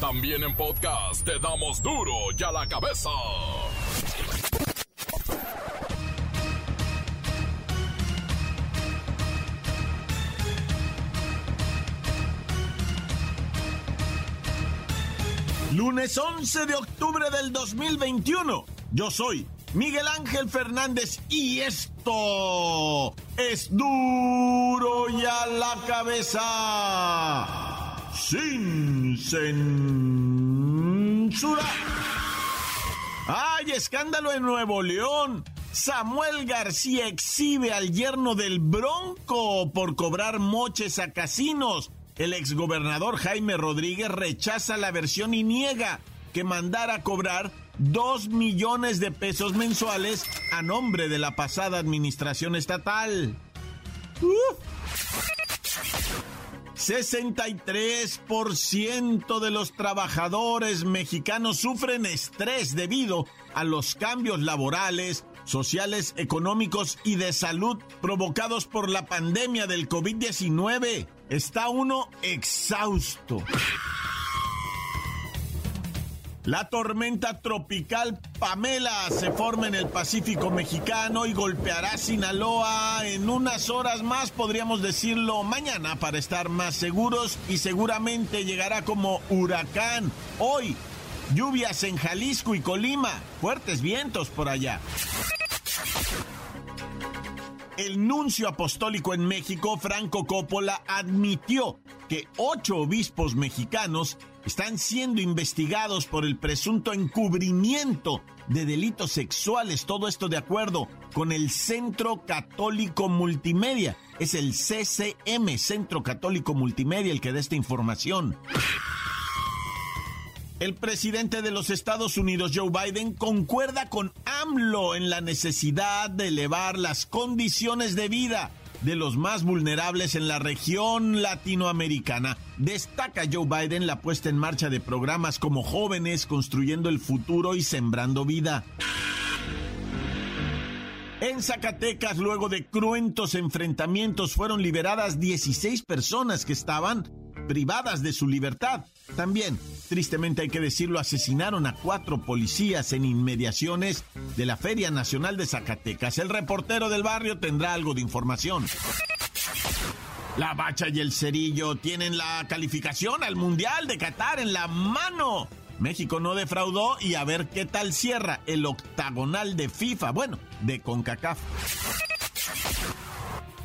También en podcast te damos duro y a la cabeza. Lunes 11 de octubre del 2021. Yo soy Miguel Ángel Fernández y esto es duro y a la cabeza. Sin censura. ¡Ay, escándalo en Nuevo León! Samuel García exhibe al yerno del Bronco por cobrar moches a casinos. El exgobernador Jaime Rodríguez rechaza la versión y niega que mandara a cobrar dos millones de pesos mensuales a nombre de la pasada administración estatal. 63% de los trabajadores mexicanos sufren estrés debido a los cambios laborales, sociales, económicos y de salud provocados por la pandemia del COVID-19. Está uno exhausto. La tormenta tropical Pamela se forma en el Pacífico mexicano y golpeará Sinaloa en unas horas más, podríamos decirlo mañana para estar más seguros y seguramente llegará como huracán. Hoy, lluvias en Jalisco y Colima, fuertes vientos por allá. El nuncio apostólico en México, Franco Coppola, admitió que ocho obispos mexicanos están siendo investigados por el presunto encubrimiento de delitos sexuales. Todo esto de acuerdo con el Centro Católico Multimedia. Es el CCM, Centro Católico Multimedia, el que da esta información. El presidente de los Estados Unidos, Joe Biden, concuerda con AMLO en la necesidad de elevar las condiciones de vida de los más vulnerables en la región latinoamericana. Destaca Joe Biden la puesta en marcha de programas como Jóvenes Construyendo el Futuro y Sembrando Vida. En Zacatecas, luego de cruentos enfrentamientos, fueron liberadas 16 personas que estaban privadas de su libertad. También, tristemente hay que decirlo, asesinaron a cuatro policías en inmediaciones de la Feria Nacional de Zacatecas. El reportero del barrio tendrá algo de información. La Bacha y el Cerillo tienen la calificación al Mundial de Qatar en la mano. México no defraudó y a ver qué tal cierra el octagonal de FIFA, bueno, de CONCACAF.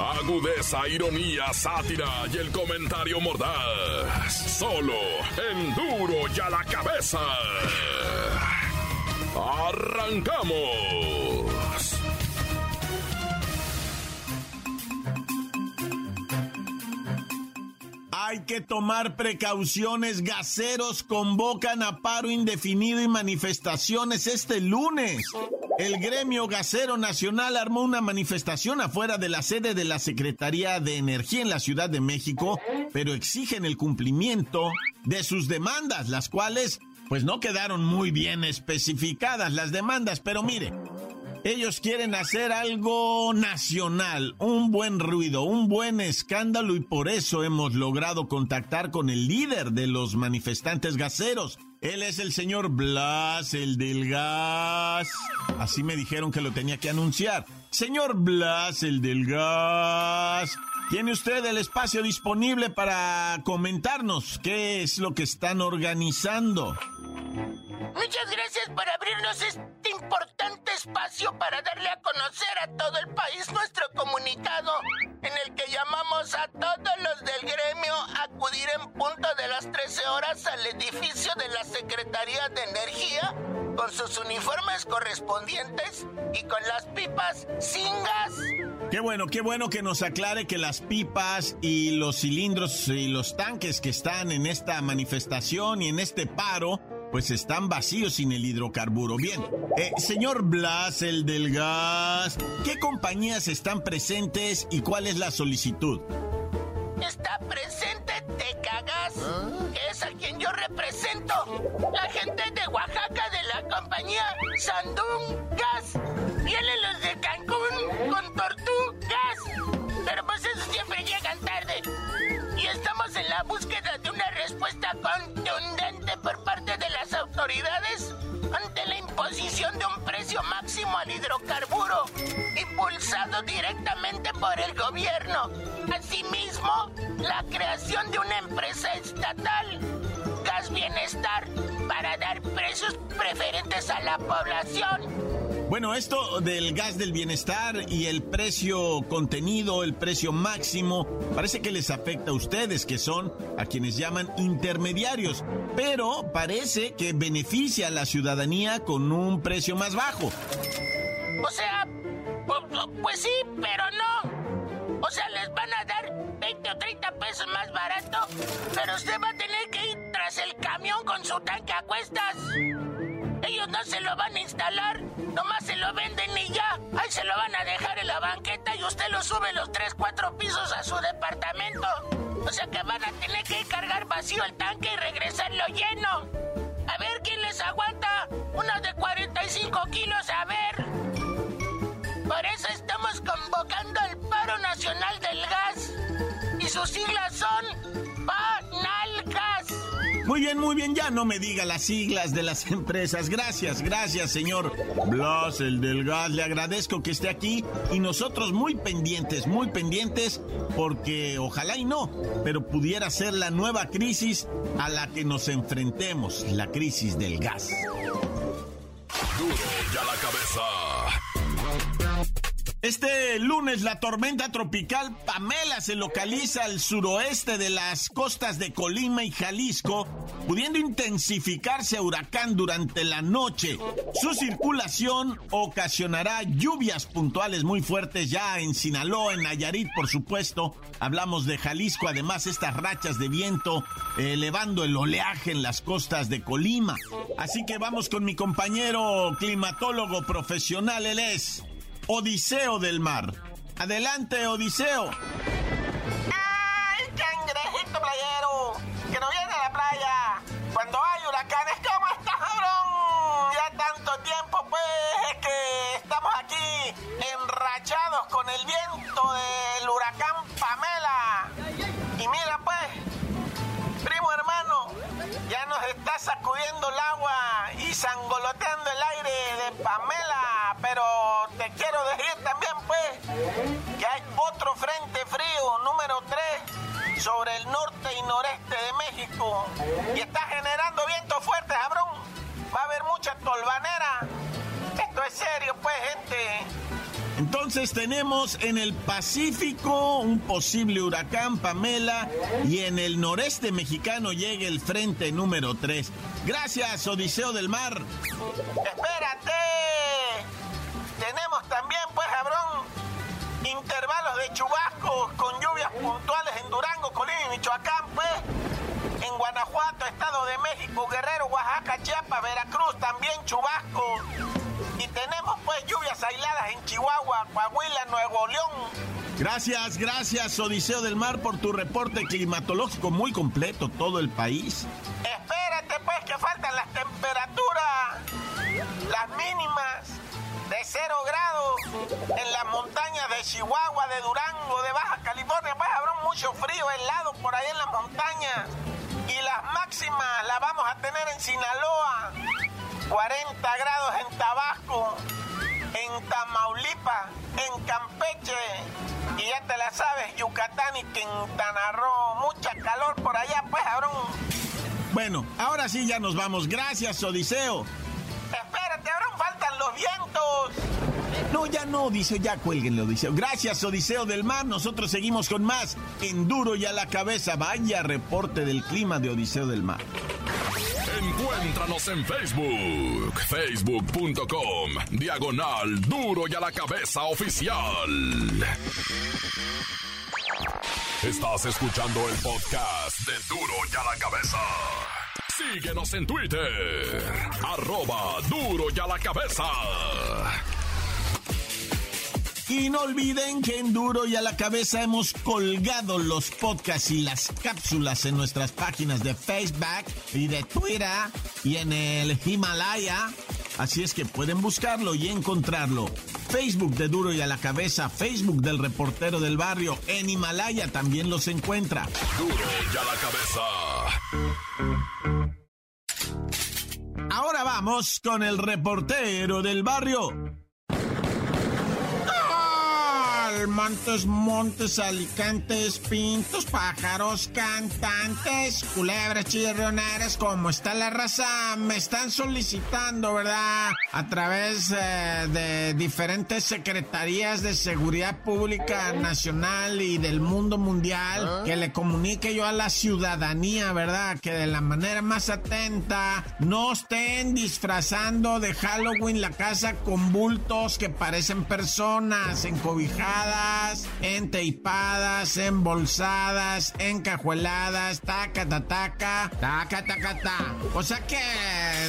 Agudeza, ironía, sátira y el comentario mordaz. Solo en duro y a la cabeza. ¡Arrancamos! Hay que tomar precauciones. Gaseros convocan a paro indefinido y manifestaciones este lunes. El gremio gasero nacional armó una manifestación afuera de la sede de la Secretaría de Energía en la Ciudad de México, pero exigen el cumplimiento de sus demandas, las cuales pues no quedaron muy bien especificadas las demandas, pero mire, ellos quieren hacer algo nacional, un buen ruido, un buen escándalo y por eso hemos logrado contactar con el líder de los manifestantes gaseros. Él es el señor Blas, el del gas. Así me dijeron que lo tenía que anunciar. Señor Blas, el del gas. ¿Tiene usted el espacio disponible para comentarnos qué es lo que están organizando? Muchas gracias por abrirnos este importante espacio para darle a conocer a todo el país nuestro comunicado en el que llamamos a todos los del gremio a acudir en punto de las 13 horas al edificio de la Secretaría de Energía con sus uniformes correspondientes y con las pipas sin gas. Qué bueno, qué bueno que nos aclare que las pipas y los cilindros y los tanques que están en esta manifestación y en este paro pues están vacíos sin el hidrocarburo. Bien, eh, señor Blas, el del gas, ¿qué compañías están presentes y cuál es la solicitud? Está presente Tecagas, que es a quien yo represento. La gente de Oaxaca de la compañía Sandún Gas. Vienen los de Cancún con Tortú Gas. Pero pues esos estamos en la búsqueda de una respuesta contundente por parte de las autoridades ante la imposición de un precio máximo al hidrocarburo, impulsado directamente por el gobierno. Asimismo, la creación de una empresa estatal, Bienestar, para dar precios preferentes a la población. Bueno, esto del gas del bienestar y el precio contenido, el precio máximo, parece que les afecta a ustedes, que son a quienes llaman intermediarios, pero parece que beneficia a la ciudadanía con un precio más bajo. O sea, pues sí, pero no. O sea, les van a dar 20 o 30 pesos más barato, pero usted va a tener que ir tras el camión con su tanque a cuestas. Ellos no se lo van a instalar, nomás se lo venden y ya. Ahí se lo van a dejar en la banqueta y usted lo sube los 3, 4 pisos a su departamento. O sea que van a tener que cargar vacío el tanque y regresarlo lleno. A ver quién les aguanta. Uno de 45 kilos, a ver. Sus siglas son PANALGAS. Muy bien, muy bien, ya no me diga las siglas de las empresas. Gracias, gracias, señor Blas, el del gas. Le agradezco que esté aquí y nosotros muy pendientes, muy pendientes, porque ojalá y no, pero pudiera ser la nueva crisis a la que nos enfrentemos, la crisis del gas. Duro ya la cabeza. Este lunes la tormenta tropical Pamela se localiza al suroeste de las costas de Colima y Jalisco, pudiendo intensificarse a huracán durante la noche. Su circulación ocasionará lluvias puntuales muy fuertes ya en Sinaloa, en Nayarit, por supuesto. Hablamos de Jalisco, además estas rachas de viento elevando el oleaje en las costas de Colima. Así que vamos con mi compañero climatólogo profesional, él es Odiseo del Mar. Adelante, Odiseo. ¡Ay, cangrejito playero! Que no viene a la playa. Cuando hay huracanes, ¿cómo estás, cabrón? Ya tanto tiempo, pues, es que estamos aquí enrachados con el viento del huracán Pamela. Y mira, pues, primo hermano, ya nos está sacudiendo el agua y sangoloteando el aire de Pamela, pero sobre el norte y noreste de México, y está generando vientos fuertes, cabrón. Va a haber mucha tolvanera. Esto es serio, pues, gente. Entonces tenemos en el Pacífico un posible huracán Pamela y en el noreste mexicano llega el frente número 3. Gracias, Odiseo del Mar. Espérate. Tenemos también, pues, cabrón, intervalos de chubascos con lluvias puntuales en Durango, Colima y Michoacán, pues. En Guanajuato, Estado de México, Guerrero, Oaxaca, Chiapas, Veracruz, también chubascos. Y tenemos, pues, lluvias aisladas en Chihuahua, Coahuila, Nuevo León. Gracias, gracias, Odiseo del Mar, por tu reporte climatológico muy completo, todo el país. Mucho frío helado por ahí en las montañas. Y las máximas las vamos a tener en Sinaloa. 40 grados en Tabasco, en Tamaulipas, en Campeche. Y ya te la sabes, Yucatán y Quintana Roo. Mucha calor por allá, pues, cabrón. Bueno, ahora sí ya nos vamos. Gracias, Odiseo. No, ya no, Odiseo, ya cuélguenle, Odiseo. Gracias, Odiseo del Mar. Nosotros seguimos con más en Duro y a la Cabeza. Vaya reporte del clima de Odiseo del Mar. Encuéntranos en Facebook, facebook.com, diagonal duro y a la cabeza oficial. Estás escuchando el podcast de duro y a la cabeza. Síguenos en Twitter. Arroba duro y a la cabeza. Y no olviden que en Duro y a la cabeza hemos colgado los podcasts y las cápsulas en nuestras páginas de Facebook y de Twitter y en el Himalaya. Así es que pueden buscarlo y encontrarlo. Facebook de Duro y a la cabeza, Facebook del reportero del barrio, en Himalaya también los encuentra. Duro y a la cabeza. Ahora vamos con el reportero del barrio. Montes, Montes, Alicantes, Pintos, Pájaros, Cantantes, Culebras, Chirrioneras, ¿cómo está la raza? Me están solicitando, ¿verdad? A través eh, de diferentes secretarías de seguridad pública nacional y del mundo mundial ¿Ah? que le comunique yo a la ciudadanía, ¿verdad? Que de la manera más atenta no estén disfrazando de Halloween la casa con bultos que parecen personas encobijadas enteipadas, embolsadas, encajueladas, taca, ta, taca, taca, taca, ta. O sea que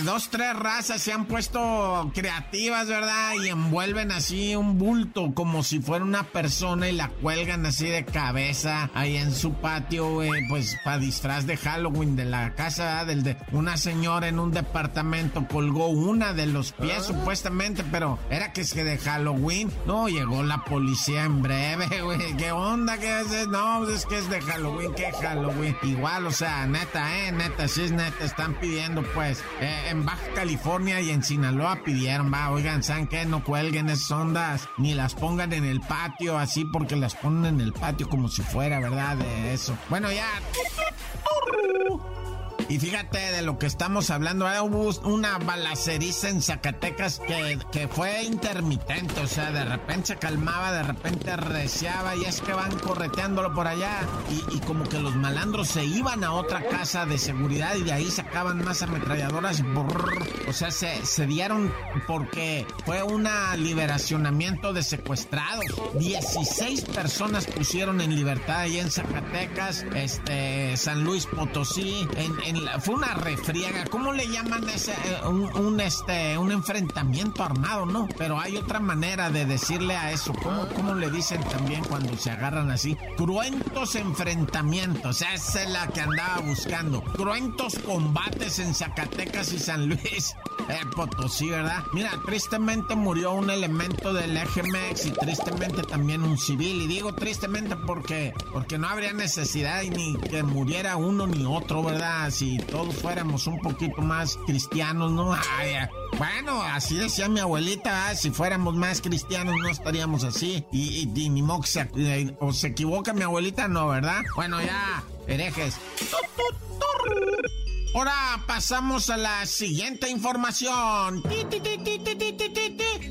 dos, tres razas se han puesto creativas, ¿verdad? Y envuelven así un bulto como si fuera una persona y la cuelgan así de cabeza ahí en su patio, güey, pues para disfraz de Halloween de la casa del de una señora en un departamento colgó una de los pies ah. supuestamente, pero era que es que de Halloween. No, llegó la policía en breve, güey. ¿Qué onda? ¿Qué es? No, pues es que es de Halloween. ¿Qué Halloween? Igual, o sea, neta, eh, neta, sí es neta. Están pidiendo, pues, eh, en Baja California y en Sinaloa pidieron, va, oigan, ¿saben qué? No cuelguen esas ondas, ni las pongan en el patio así, porque las ponen en el patio como si fuera, ¿verdad? De eso. Bueno, ya. Y fíjate de lo que estamos hablando, ¿eh? hubo una balaceriza en Zacatecas que, que, fue intermitente, o sea, de repente se calmaba, de repente reciaba y es que van correteándolo por allá y, como que los malandros se iban a otra casa de seguridad y de ahí sacaban más ametralladoras, o sea, se, se dieron porque fue un liberacionamiento de secuestrados. 16 personas pusieron en libertad ahí en Zacatecas, este, San Luis Potosí, en, en fue una refriega, ¿cómo le llaman ese eh, un, este un enfrentamiento armado, no? Pero hay otra manera de decirle a eso, ¿cómo, cómo le dicen también cuando se agarran así? Cruentos enfrentamientos, esa es la que andaba buscando. Cruentos combates en Zacatecas y San Luis. Eh, Potosí, ¿verdad? Mira, tristemente murió un elemento del EGMEX y tristemente también un civil. Y digo tristemente porque, porque no habría necesidad ni que muriera uno ni otro, ¿verdad? Si todos fuéramos un poquito más cristianos, ¿no? bueno, así decía mi abuelita, si fuéramos más cristianos no estaríamos así. Y, ni modo se, eh, o se equivoca mi abuelita, no, ¿verdad? Bueno, ya, herejes. Ahora pasamos a la siguiente información.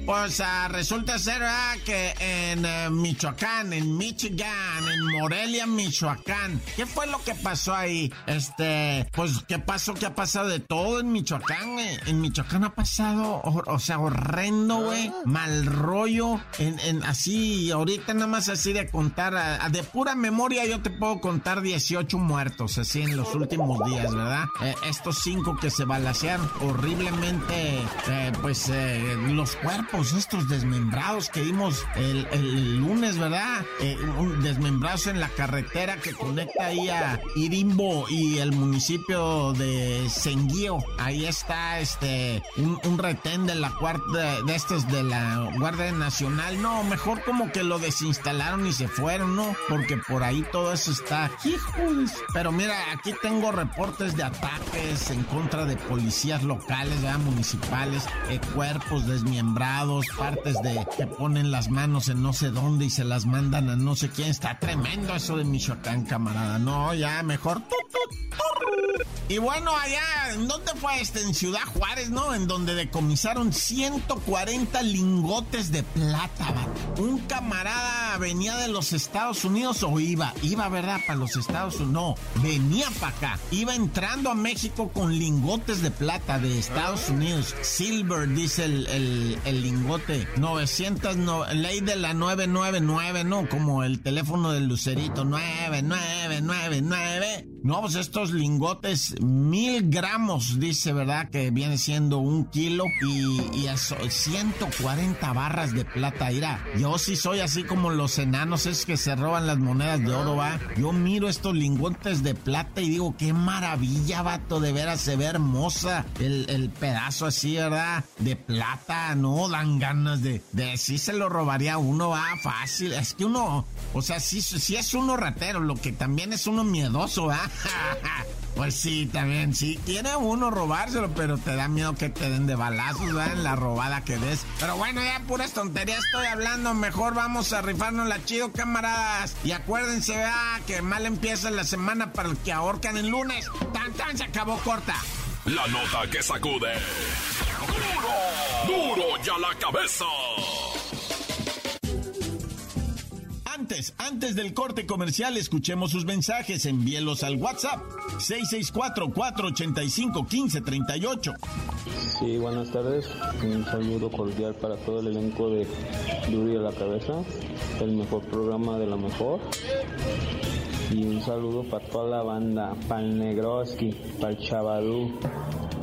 Pues uh, resulta ser que en uh, Michoacán, en Michigan, en Morelia, Michoacán, ¿qué fue lo que pasó ahí? Este, pues, ¿qué pasó? ¿Qué ha pasado de todo en Michoacán? En Michoacán ha pasado, o, sea, horrendo, güey, mal rollo, en, en, así, ahorita nada más así de contar, de pura memoria yo te puedo contar 18 muertos, así en los últimos días, ¿verdad? Eh, estos cinco que se balacearon horriblemente, eh, pues, eh, los cuerpos estos desmembrados que vimos el, lunes, ¿verdad? Eh, desmembrados en la carretera que conecta ahí a Irimbo y el municipio de Senguío. Ahí está este un, retén de la cuarta de estos de la Guardia Nacional. No, mejor como que lo desinstalaron y se fueron, ¿no? Porque por ahí todo eso está. ¡Hijos! Pero mira, aquí tengo reportes de ataques en contra de policías locales, ¿verdad? municipales, eh, cuerpos desmembrados partes de que ponen las manos en no sé dónde y se las mandan a no sé quién. Está tremendo eso de Michoacán, camarada. No, ya mejor. Y bueno, allá, ¿en dónde fue este? En Ciudad Juárez, ¿no? En donde decomisaron 140 lingotes de plata, Un camarada venía de los Estados Unidos o iba, iba, ¿verdad? Para los Estados Unidos. No, venía para acá. Iba entrando a México con lingotes de plata de Estados Unidos. Silver, dice el, el, el lingote. 900, no, ley de la 999, ¿no? Como el teléfono del lucerito. 9999. No, pues estos lingotes mil gramos, dice, ¿verdad? Que viene siendo un kilo y, y eso, 140 barras de plata. Mira, yo sí soy así como los enanos, es que se roban las monedas de oro, va. Yo miro estos lingotes de plata y digo, qué maravilla, de veras se ve hermosa el, el pedazo así, ¿verdad? De plata, no dan ganas de, de se lo robaría uno, va, fácil. Es que uno, o sea, sí, sí es uno ratero, lo que también es uno miedoso, va. Pues sí, también, sí. Quiere uno robárselo, pero te da miedo que te den de balazos, ¿verdad? En la robada que des. Pero bueno, ya puras tonterías estoy hablando. Mejor vamos a rifarnos la chido, camaradas. Y acuérdense, ¿verdad? Que mal empieza la semana para el que ahorcan el lunes. Tan, tan, se acabó corta. La nota que sacude. ¡Duro! ¡Duro ya la cabeza! Antes, del corte comercial, escuchemos sus mensajes. Envíelos al WhatsApp 664-485-1538. Sí, buenas tardes. Un saludo cordial para todo el elenco de Duro y a la Cabeza, el mejor programa de la mejor. Y un saludo para toda la banda, para el Negroski, para el Chavadú,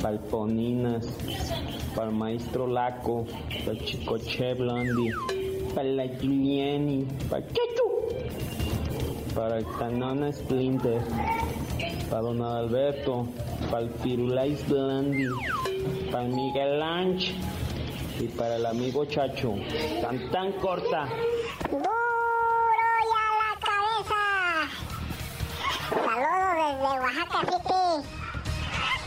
para el Poninas, para el Maestro Laco, para el Chico Che Blondie, para la Giuliani, para Chechu, para el Canona Splinter, para Don Alberto, para el Firulais Blondie, para el Miguel Lanch y para el amigo Chacho. Tan tan corta. ¡Duro y a la cabeza! Saludos desde Oaxaca City.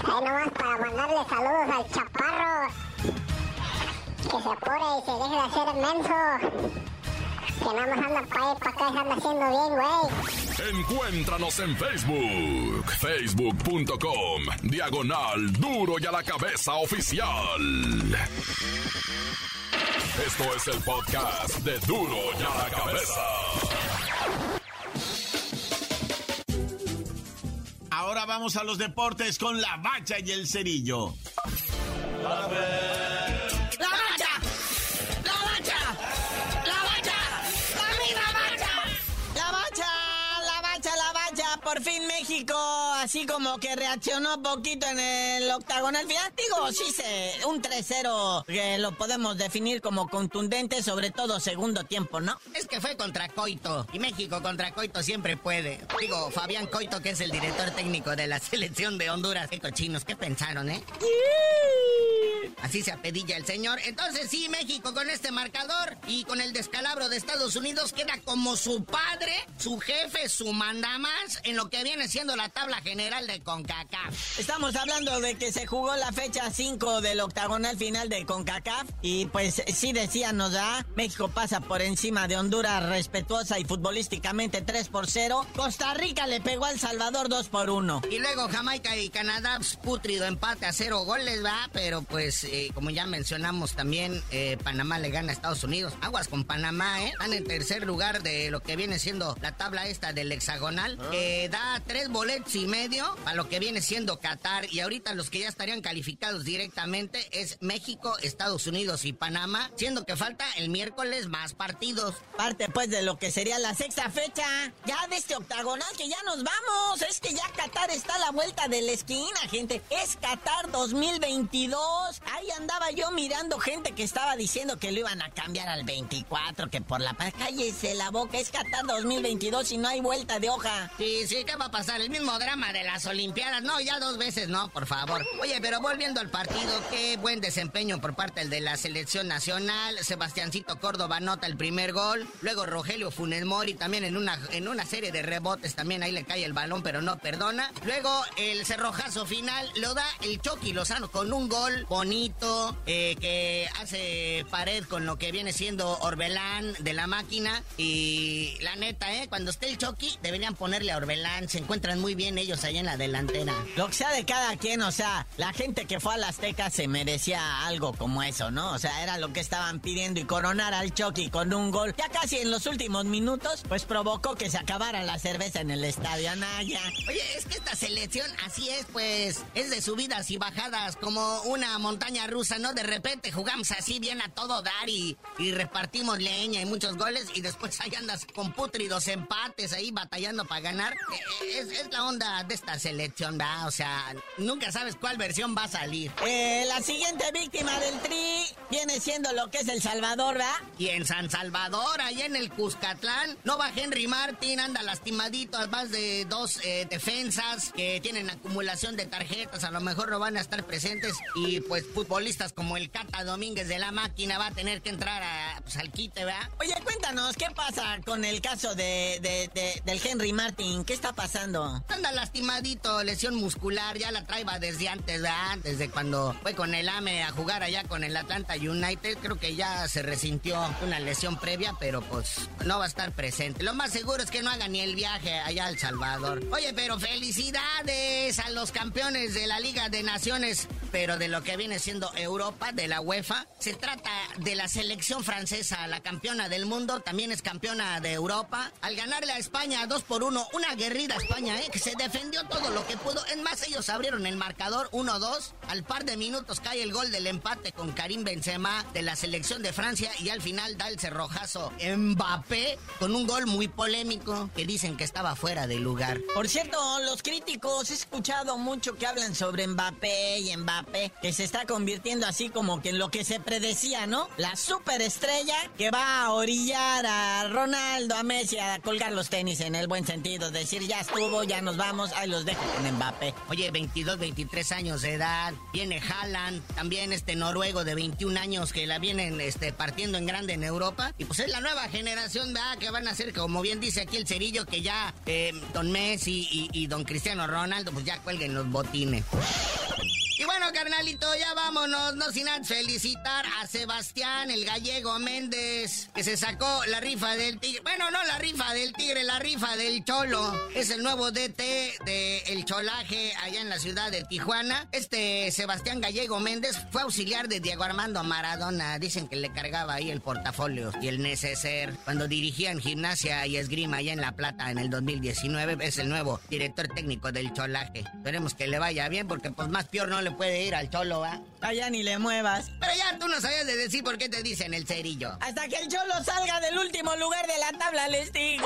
Ahí nomás para mandarle saludos al chaparro. Que se apure y se deje de hacer menso. Que nada más anda para y para acá y anda haciendo bien, güey. Encuéntranos en Facebook, facebook.com, diagonal duro y a la cabeza oficial. Esto es el podcast de duro y a la cabeza. Ahora vamos a los deportes con la bacha y el cerillo. ¡La Por fin México, así como que reaccionó poquito en el octagonal final. Digo, sí, se, un 3-0 que lo podemos definir como contundente, sobre todo segundo tiempo, ¿no? Es que fue contra Coito. Y México contra Coito siempre puede. Digo, Fabián Coito, que es el director técnico de la selección de Honduras. Qué cochinos, ¿qué pensaron, eh? Así se apedilla el señor. Entonces sí, México con este marcador y con el descalabro de Estados Unidos queda como su padre, su jefe, su mandamás en lo que viene siendo la tabla general de CONCACAF. Estamos hablando de que se jugó la fecha 5 del octagonal final de CONCACAF y pues sí decía nos da, México pasa por encima de Honduras respetuosa y futbolísticamente 3 por 0. Costa Rica le pegó al Salvador 2 por 1. Y luego Jamaica y Canadá, pues, putrido empate a cero goles, va, pero pues eh, como ya mencionamos también, eh, Panamá le gana a Estados Unidos. Aguas con Panamá, ¿eh? Están en tercer lugar de lo que viene siendo la tabla esta del hexagonal, que da tres boletos y medio a lo que viene siendo Qatar. Y ahorita los que ya estarían calificados directamente es México, Estados Unidos y Panamá, siendo que falta el miércoles más partidos. Parte pues de lo que sería la sexta fecha. Ya de este octagonal que ya nos vamos. Es que ya Qatar está a la vuelta de la esquina, gente. Es Qatar 2022. Ahí andaba yo mirando gente que estaba diciendo que lo iban a cambiar al 24, que por la paz. Cállese la boca, es Qatar 2022 y no hay vuelta de hoja. Sí, sí, ¿qué va a pasar? El mismo drama de las Olimpiadas. No, ya dos veces no, por favor. Oye, pero volviendo al partido, qué buen desempeño por parte de la selección nacional. Sebastiancito Córdoba anota el primer gol. Luego Rogelio Funes Mori también en una, en una serie de rebotes también ahí le cae el balón, pero no perdona. Luego el cerrojazo final lo da el Chucky Lozano con un gol eh, que hace pared con lo que viene siendo Orbelán de la máquina. Y la neta, ¿eh? Cuando esté el Chucky, deberían ponerle a Orbelán. Se encuentran muy bien ellos allá en la delantera. Lo que sea de cada quien, o sea, la gente que fue a la Azteca se merecía algo como eso, ¿no? O sea, era lo que estaban pidiendo y coronar al Chucky con un gol. Ya casi en los últimos minutos, pues provocó que se acabara la cerveza en el estadio Anaya. Oye, es que esta selección, así es, pues, es de subidas y bajadas, como una montaña montaña rusa, ¿no? De repente jugamos así bien a todo dar y, y repartimos leña y muchos goles y después ahí andas con putridos empates ahí batallando para ganar. Eh, eh, es, es, la onda de esta selección, ¿verdad? O sea, nunca sabes cuál versión va a salir. Eh, la siguiente víctima del tri viene siendo lo que es El Salvador, ¿verdad? Y en San Salvador, ahí en el Cuscatlán, no va Henry Martin, anda lastimadito, más de dos eh, defensas que tienen acumulación de tarjetas, a lo mejor no van a estar presentes y pues futbolistas como el Cata Domínguez de la máquina va a tener que entrar a, pues, al quite, ¿verdad? Oye, cuéntanos, ¿qué pasa con el caso de, de, del Henry Martin? ¿Qué está pasando? Anda lastimadito, lesión muscular, ya la traeba desde antes, ¿verdad? Desde cuando fue con el AME a jugar allá con el Atlanta United, creo que ya se resintió una lesión previa, pero pues no va a estar presente. Lo más seguro es que no haga ni el viaje allá al Salvador. Oye, pero felicidades a los campeones de la Liga de Naciones, pero de lo que viene siendo Europa, de la UEFA. Se trata de la selección francesa, la campeona del mundo, también es campeona de Europa. Al ganarle a España 2 por 1, una aguerrida España, ¿eh? que se defendió todo lo que pudo. En más, ellos abrieron el marcador 1-2. Al par de minutos cae el gol del empate con Karim Benzema de la selección de Francia y al final da el cerrojazo Mbappé con un gol muy polémico que dicen que estaba fuera de lugar. Por cierto, los críticos he escuchado mucho que hablan sobre Mbappé y Mbappé, que se está convirtiendo así como que en lo que se predecía, ¿no? La superestrella que va a orillar a Ronaldo, a Messi, a colgar los tenis en el buen sentido, decir ya estuvo, ya nos vamos, ahí los dejo con Mbappé. Oye, 22, 23 años de edad, viene Haaland, también este noruego de 21 años que la vienen este, partiendo en grande en Europa, y pues es la nueva generación, ¿verdad? Que van a ser, como bien dice aquí el cerillo, que ya eh, Don Messi y, y Don Cristiano Ronaldo, pues ya cuelguen los botines. Carnalito, ya vámonos, no sin antes felicitar a Sebastián, el gallego Méndez, que se sacó la rifa del tigre. Bueno, no la rifa del tigre, la rifa del cholo. Es el nuevo DT de El Cholaje allá en la ciudad de Tijuana. Este Sebastián Gallego Méndez fue auxiliar de Diego Armando Maradona. Dicen que le cargaba ahí el portafolio y el neceser. Cuando dirigían gimnasia y esgrima allá en La Plata en el 2019, es el nuevo director técnico del Cholaje. Esperemos que le vaya bien porque pues más peor no le puede ir al cholo, ¿va? Allá ni le muevas. Pero ya tú no sabías de decir por qué te dicen el cerillo. Hasta que el cholo salga del último lugar de la tabla, les digo.